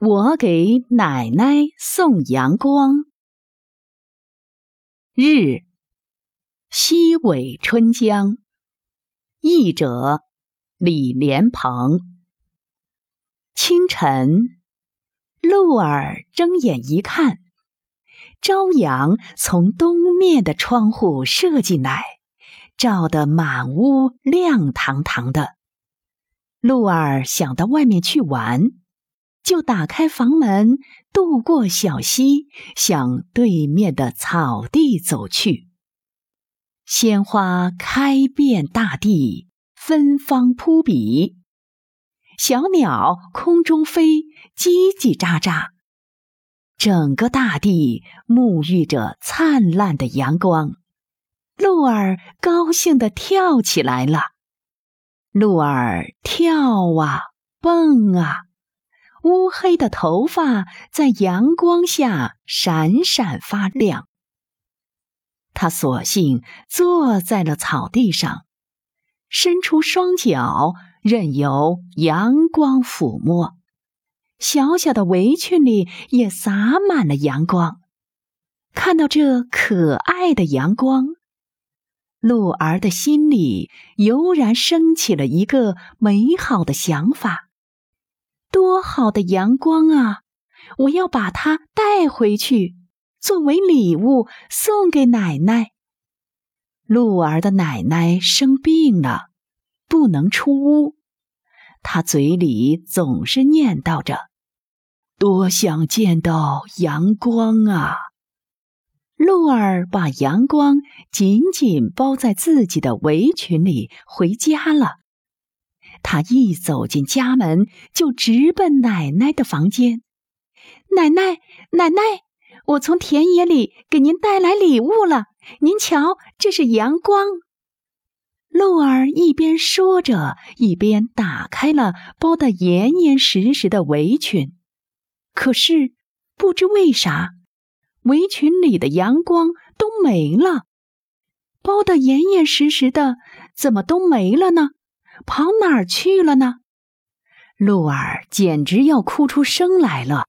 我给奶奶送阳光。日，西尾春江。译者：李莲蓬。清晨，鹿儿睁眼一看，朝阳从东面的窗户射进来，照得满屋亮堂堂的。鹿儿想到外面去玩。就打开房门，渡过小溪，向对面的草地走去。鲜花开遍大地，芬芳扑鼻；小鸟空中飞，叽叽喳喳。整个大地沐浴着灿烂的阳光。鹿儿高兴地跳起来了。鹿儿跳啊，蹦啊。乌黑的头发在阳光下闪闪发亮。他索性坐在了草地上，伸出双脚，任由阳光抚摸。小小的围裙里也洒满了阳光。看到这可爱的阳光，鹿儿的心里油然升起了一个美好的想法。多好的阳光啊！我要把它带回去，作为礼物送给奶奶。鹿儿的奶奶生病了，不能出屋，她嘴里总是念叨着：“多想见到阳光啊！”鹿儿把阳光紧紧包在自己的围裙里，回家了。他一走进家门，就直奔奶奶的房间。奶奶，奶奶，我从田野里给您带来礼物了。您瞧，这是阳光。鹿儿一边说着，一边打开了包得严严实实的围裙。可是，不知为啥，围裙里的阳光都没了。包得严严实实的，怎么都没了呢？跑哪儿去了呢？鹿儿简直要哭出声来了。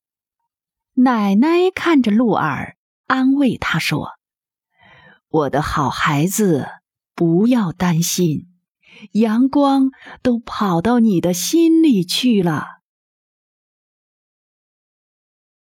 奶奶看着鹿儿，安慰他说：“我的好孩子，不要担心，阳光都跑到你的心里去了。”